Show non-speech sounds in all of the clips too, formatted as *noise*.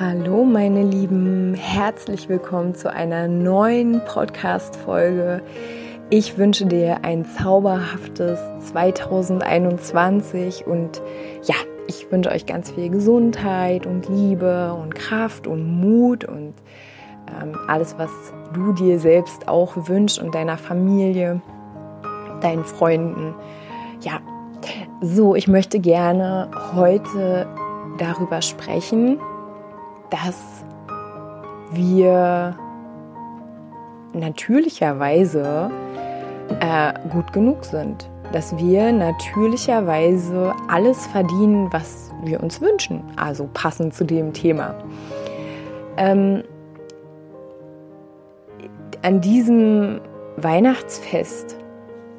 Hallo meine Lieben, herzlich willkommen zu einer neuen Podcast-Folge. Ich wünsche dir ein zauberhaftes 2021 und ja, ich wünsche euch ganz viel Gesundheit und Liebe und Kraft und Mut und ähm, alles, was du dir selbst auch wünschst und deiner Familie, deinen Freunden. Ja, so, ich möchte gerne heute darüber sprechen, dass wir natürlicherweise äh, gut genug sind. Dass wir natürlicherweise alles verdienen, was wir uns wünschen. Also passend zu dem Thema. Ähm, an diesem Weihnachtsfest,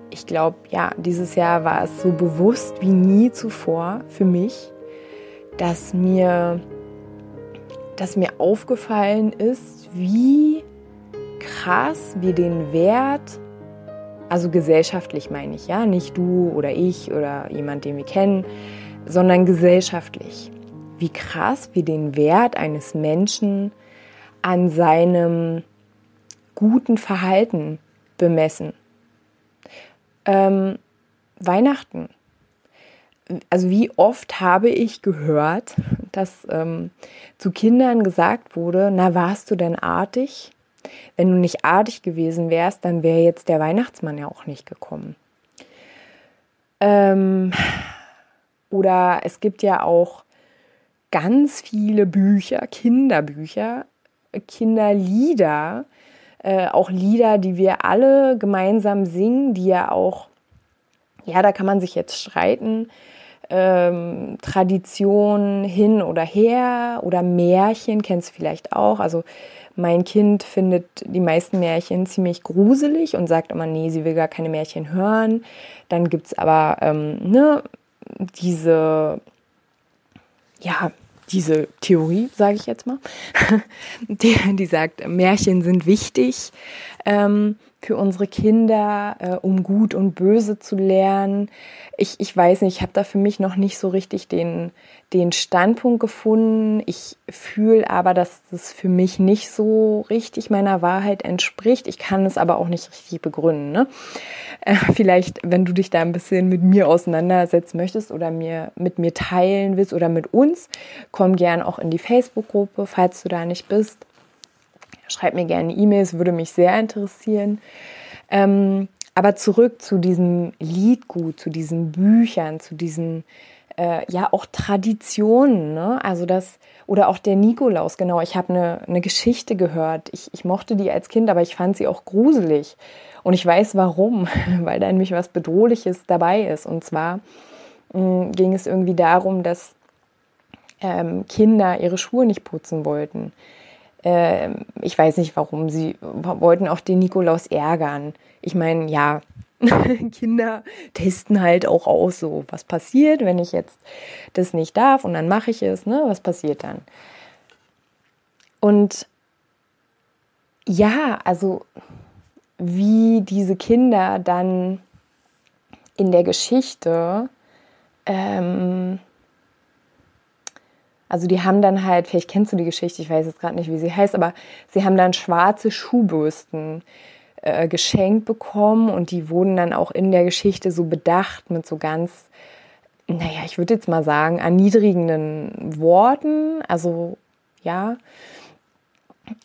ich glaube, ja, dieses Jahr war es so bewusst wie nie zuvor für mich, dass mir dass mir aufgefallen ist, wie krass wir den Wert, also gesellschaftlich meine ich, ja, nicht du oder ich oder jemand, den wir kennen, sondern gesellschaftlich, wie krass wir den Wert eines Menschen an seinem guten Verhalten bemessen. Ähm, Weihnachten. Also wie oft habe ich gehört, dass ähm, zu Kindern gesagt wurde, na warst du denn artig? Wenn du nicht artig gewesen wärst, dann wäre jetzt der Weihnachtsmann ja auch nicht gekommen. Ähm, oder es gibt ja auch ganz viele Bücher, Kinderbücher, Kinderlieder, äh, auch Lieder, die wir alle gemeinsam singen, die ja auch, ja, da kann man sich jetzt streiten, ähm, Tradition hin oder her oder Märchen, kennst du vielleicht auch. Also mein Kind findet die meisten Märchen ziemlich gruselig und sagt immer, nee, sie will gar keine Märchen hören. Dann gibt es aber ähm, ne, diese, ja, diese Theorie, sage ich jetzt mal, *laughs* die, die sagt, Märchen sind wichtig. Ähm, für unsere Kinder, äh, um gut und böse zu lernen. Ich, ich weiß nicht, ich habe da für mich noch nicht so richtig den, den Standpunkt gefunden. Ich fühle aber, dass das für mich nicht so richtig meiner Wahrheit entspricht. Ich kann es aber auch nicht richtig begründen. Ne? Äh, vielleicht, wenn du dich da ein bisschen mit mir auseinandersetzen möchtest oder mir mit mir teilen willst oder mit uns, komm gern auch in die Facebook-Gruppe, falls du da nicht bist. Schreib mir gerne E-Mails, würde mich sehr interessieren. Ähm, aber zurück zu diesem Liedgut, zu diesen Büchern, zu diesen äh, ja auch Traditionen, ne? Also das oder auch der Nikolaus. Genau, ich habe eine, eine Geschichte gehört. Ich, ich mochte die als Kind, aber ich fand sie auch gruselig. Und ich weiß warum, *laughs* weil da nämlich was Bedrohliches dabei ist. Und zwar mh, mm, ging es irgendwie darum, dass ähm, Kinder ihre Schuhe nicht putzen wollten. Ähm, ich weiß nicht warum, sie wollten auch den Nikolaus ärgern. Ich meine, ja, *laughs* Kinder testen halt auch aus, so was passiert, wenn ich jetzt das nicht darf und dann mache ich es, ne? Was passiert dann? Und ja, also wie diese Kinder dann in der Geschichte ähm, also die haben dann halt, vielleicht kennst du die Geschichte, ich weiß jetzt gerade nicht, wie sie heißt, aber sie haben dann schwarze Schuhbürsten äh, geschenkt bekommen und die wurden dann auch in der Geschichte so bedacht mit so ganz, naja, ich würde jetzt mal sagen, erniedrigenden Worten. Also ja,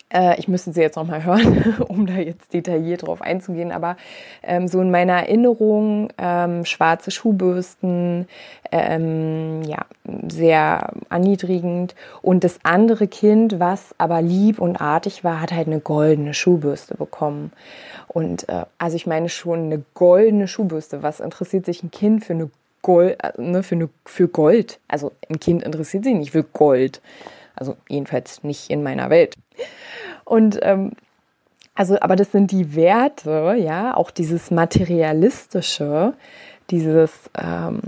äh, ich müsste sie jetzt nochmal *laughs* hören, um da jetzt detailliert drauf einzugehen, aber ähm, so in meiner Erinnerung ähm, schwarze Schuhbürsten, ähm, ja, sehr erniedrigend. Und das andere Kind, was aber lieb und artig war, hat halt eine goldene Schuhbürste bekommen. Und äh, also ich meine schon eine goldene Schuhbürste. Was interessiert sich ein Kind für eine Gold, äh, ne, für, eine, für Gold? Also ein Kind interessiert sich nicht für Gold. Also jedenfalls nicht in meiner Welt. Und ähm, Also, aber das sind die Werte, ja, auch dieses materialistische, dieses, ähm,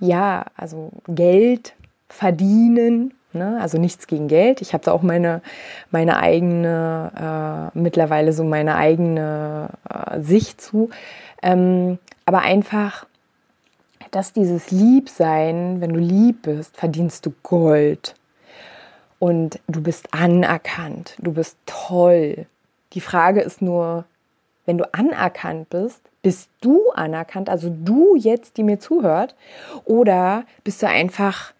ja, also Geld verdienen, ne? also nichts gegen Geld. Ich habe da auch meine, meine eigene, äh, mittlerweile so meine eigene äh, Sicht zu. Ähm, aber einfach, dass dieses Liebsein, wenn du lieb bist, verdienst du Gold. Und du bist anerkannt, du bist toll. Die Frage ist nur, wenn du anerkannt bist, bist du anerkannt, also du jetzt, die mir zuhört, oder bist du einfach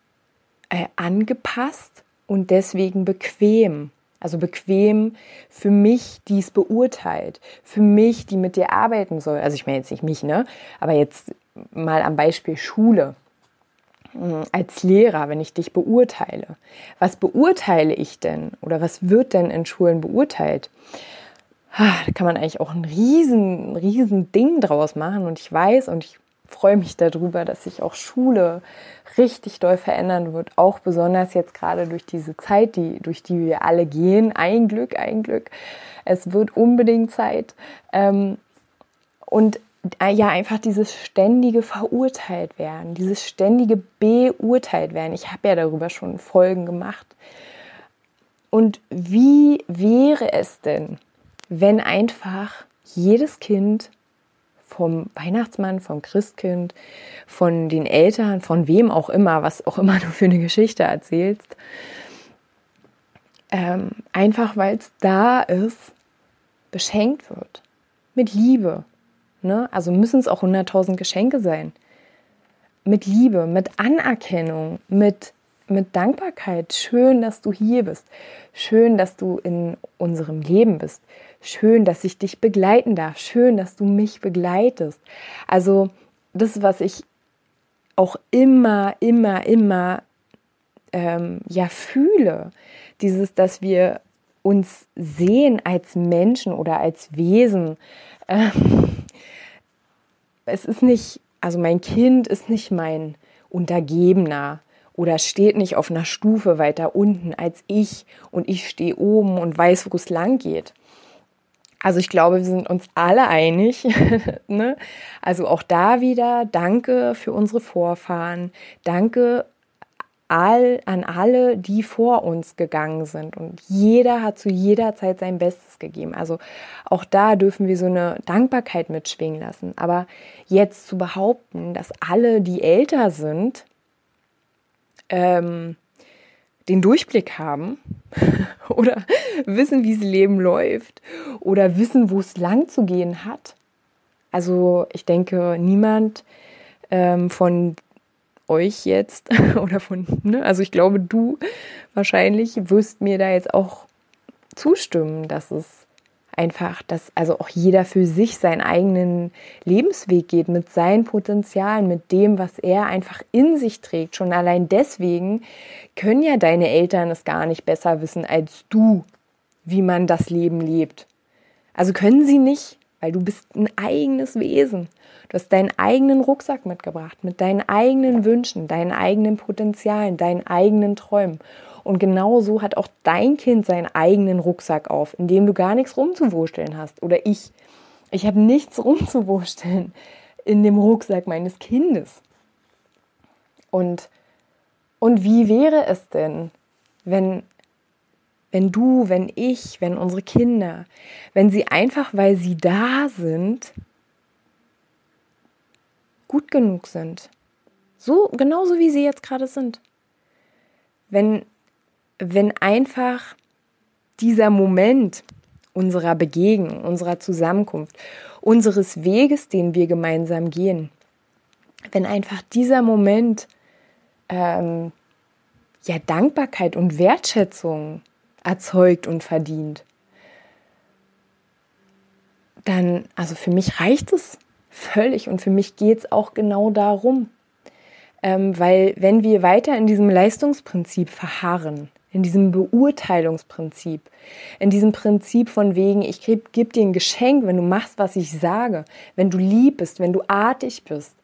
äh, angepasst und deswegen bequem? Also bequem für mich, die es beurteilt, für mich, die mit dir arbeiten soll. Also ich meine jetzt nicht mich, ne? Aber jetzt mal am Beispiel Schule. Hm, als Lehrer, wenn ich dich beurteile. Was beurteile ich denn? Oder was wird denn in Schulen beurteilt? da kann man eigentlich auch ein riesen, riesen Ding draus machen. Und ich weiß und ich freue mich darüber, dass sich auch Schule richtig doll verändern wird. Auch besonders jetzt gerade durch diese Zeit, die, durch die wir alle gehen. Ein Glück, ein Glück. Es wird unbedingt Zeit. Ähm, und ja, einfach dieses ständige verurteilt werden, dieses ständige beurteilt werden. Ich habe ja darüber schon Folgen gemacht. Und wie wäre es denn, wenn einfach jedes Kind vom Weihnachtsmann, vom Christkind, von den Eltern, von wem auch immer, was auch immer du für eine Geschichte erzählst, ähm, einfach weil es da ist, beschenkt wird. Mit Liebe. Ne? Also müssen es auch 100.000 Geschenke sein. Mit Liebe, mit Anerkennung, mit mit Dankbarkeit. Schön, dass du hier bist. Schön, dass du in unserem Leben bist. Schön, dass ich dich begleiten darf. Schön, dass du mich begleitest. Also das, was ich auch immer, immer, immer ähm, ja fühle, dieses, dass wir uns sehen als Menschen oder als Wesen. Ähm, es ist nicht, also mein Kind ist nicht mein Untergebener oder steht nicht auf einer Stufe weiter unten als ich und ich stehe oben und weiß, wo es lang geht. Also ich glaube, wir sind uns alle einig. *laughs* ne? Also auch da wieder danke für unsere Vorfahren. Danke all, an alle, die vor uns gegangen sind. Und jeder hat zu jeder Zeit sein Bestes gegeben. Also auch da dürfen wir so eine Dankbarkeit mitschwingen lassen. Aber jetzt zu behaupten, dass alle, die älter sind, ähm, den Durchblick haben *laughs* oder wissen, wie das Leben läuft oder wissen, wo es lang zu gehen hat. Also ich denke, niemand ähm, von euch jetzt *laughs* oder von, ne, also ich glaube, du wahrscheinlich wirst mir da jetzt auch zustimmen, dass es einfach, dass also auch jeder für sich seinen eigenen Lebensweg geht, mit seinen Potenzialen, mit dem, was er einfach in sich trägt. Schon allein deswegen können ja deine Eltern es gar nicht besser wissen als du, wie man das Leben lebt. Also können sie nicht, weil du bist ein eigenes Wesen. Du hast deinen eigenen Rucksack mitgebracht mit deinen eigenen Wünschen, deinen eigenen Potenzialen, deinen eigenen Träumen. Und genau so hat auch dein Kind seinen eigenen Rucksack auf, in dem du gar nichts rumzuwursteln hast. Oder ich. Ich habe nichts *laughs* rumzuwursteln in dem Rucksack meines Kindes. Und, und wie wäre es denn, wenn, wenn du, wenn ich, wenn unsere Kinder, wenn sie einfach, weil sie da sind, gut genug sind. So, genauso wie sie jetzt gerade sind. Wenn, wenn einfach dieser Moment unserer Begegnung, unserer Zusammenkunft, unseres Weges, den wir gemeinsam gehen, wenn einfach dieser Moment ähm, ja Dankbarkeit und Wertschätzung erzeugt und verdient, dann, also für mich reicht es völlig und für mich geht es auch genau darum. Ähm, weil wenn wir weiter in diesem Leistungsprinzip verharren, in diesem Beurteilungsprinzip, in diesem Prinzip von wegen, ich gebe geb dir ein Geschenk, wenn du machst, was ich sage, wenn du lieb bist, wenn du artig bist.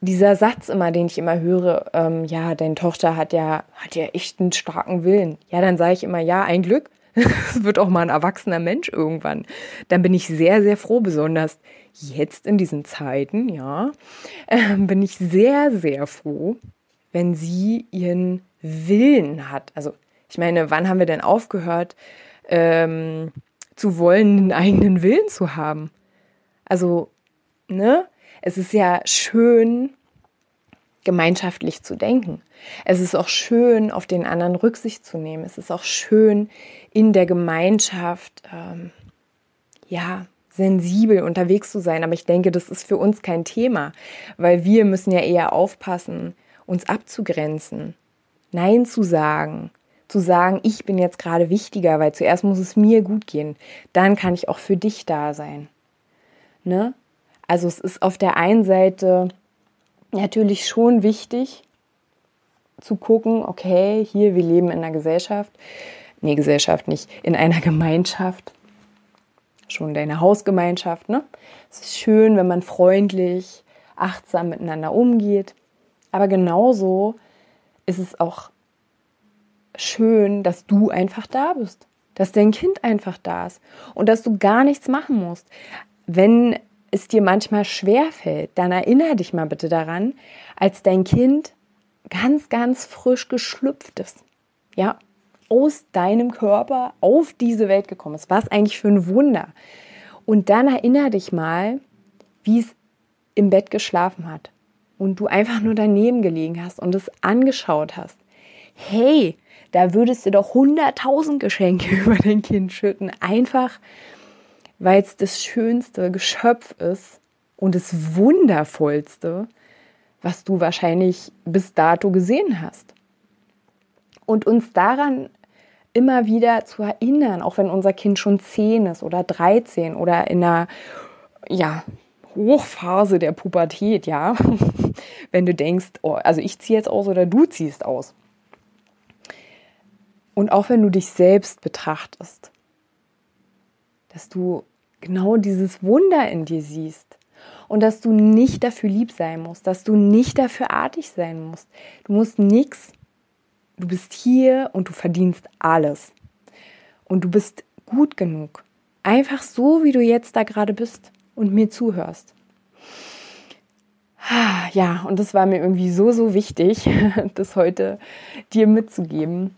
Dieser Satz immer, den ich immer höre, ähm, ja, deine Tochter hat ja, hat ja echt einen starken Willen. Ja, dann sage ich immer, ja, ein Glück. Es *laughs* wird auch mal ein erwachsener Mensch irgendwann. Dann bin ich sehr, sehr froh, besonders jetzt in diesen Zeiten, ja, äh, bin ich sehr, sehr froh, wenn sie ihren Willen hat. Also, ich meine, wann haben wir denn aufgehört, ähm, zu wollen, einen eigenen Willen zu haben? Also, ne? Es ist ja schön, gemeinschaftlich zu denken. Es ist auch schön, auf den anderen Rücksicht zu nehmen. Es ist auch schön, in der Gemeinschaft, ähm, ja, sensibel unterwegs zu sein. Aber ich denke, das ist für uns kein Thema, weil wir müssen ja eher aufpassen, uns abzugrenzen, Nein zu sagen, zu sagen, ich bin jetzt gerade wichtiger, weil zuerst muss es mir gut gehen, dann kann ich auch für dich da sein. Ne? Also es ist auf der einen Seite natürlich schon wichtig zu gucken, okay, hier, wir leben in einer Gesellschaft, nee, Gesellschaft nicht, in einer *laughs* Gemeinschaft, schon deine Hausgemeinschaft, ne? Es ist schön, wenn man freundlich, achtsam miteinander umgeht, aber genauso ist es auch schön, dass du einfach da bist, dass dein Kind einfach da ist und dass du gar nichts machen musst. Wenn es dir manchmal schwer fällt, dann erinnere dich mal bitte daran, als dein Kind ganz, ganz frisch geschlüpft ist. Ja, aus deinem Körper auf diese Welt gekommen ist. Was eigentlich für ein Wunder. Und dann erinnere dich mal, wie es im Bett geschlafen hat und du einfach nur daneben gelegen hast und es angeschaut hast. Hey, da würdest du doch hunderttausend Geschenke *laughs* über dein Kind schütten. Einfach, weil es das schönste Geschöpf ist und das wundervollste, was du wahrscheinlich bis dato gesehen hast. Und uns daran immer wieder zu erinnern, auch wenn unser Kind schon 10 ist oder 13 oder in einer ja, Hochphase der Pubertät, ja. *laughs* wenn du denkst, oh, also ich ziehe jetzt aus oder du ziehst aus. Und auch wenn du dich selbst betrachtest, dass du genau dieses Wunder in dir siehst und dass du nicht dafür lieb sein musst, dass du nicht dafür artig sein musst. Du musst nichts. Du bist hier und du verdienst alles. Und du bist gut genug. Einfach so, wie du jetzt da gerade bist und mir zuhörst. Ja, und das war mir irgendwie so, so wichtig, *laughs* das heute dir mitzugeben.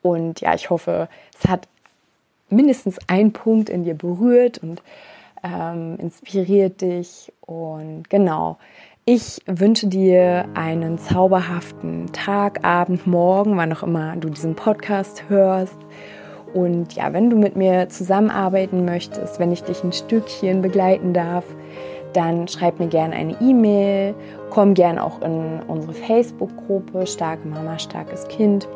Und ja, ich hoffe, es hat mindestens einen Punkt in dir berührt und ähm, inspiriert dich. Und genau, ich wünsche dir einen zauberhaften Tag, Abend, Morgen, wann auch immer du diesen Podcast hörst. Und ja, wenn du mit mir zusammenarbeiten möchtest, wenn ich dich ein Stückchen begleiten darf, dann schreib mir gerne eine E-Mail, komm gerne auch in unsere Facebook-Gruppe Starke Mama, starkes Kind.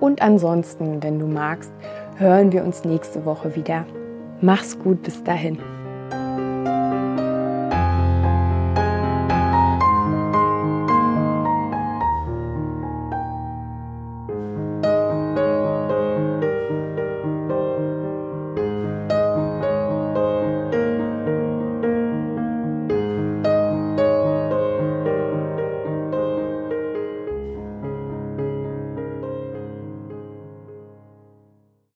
Und ansonsten, wenn du magst, hören wir uns nächste Woche wieder. Mach's gut bis dahin.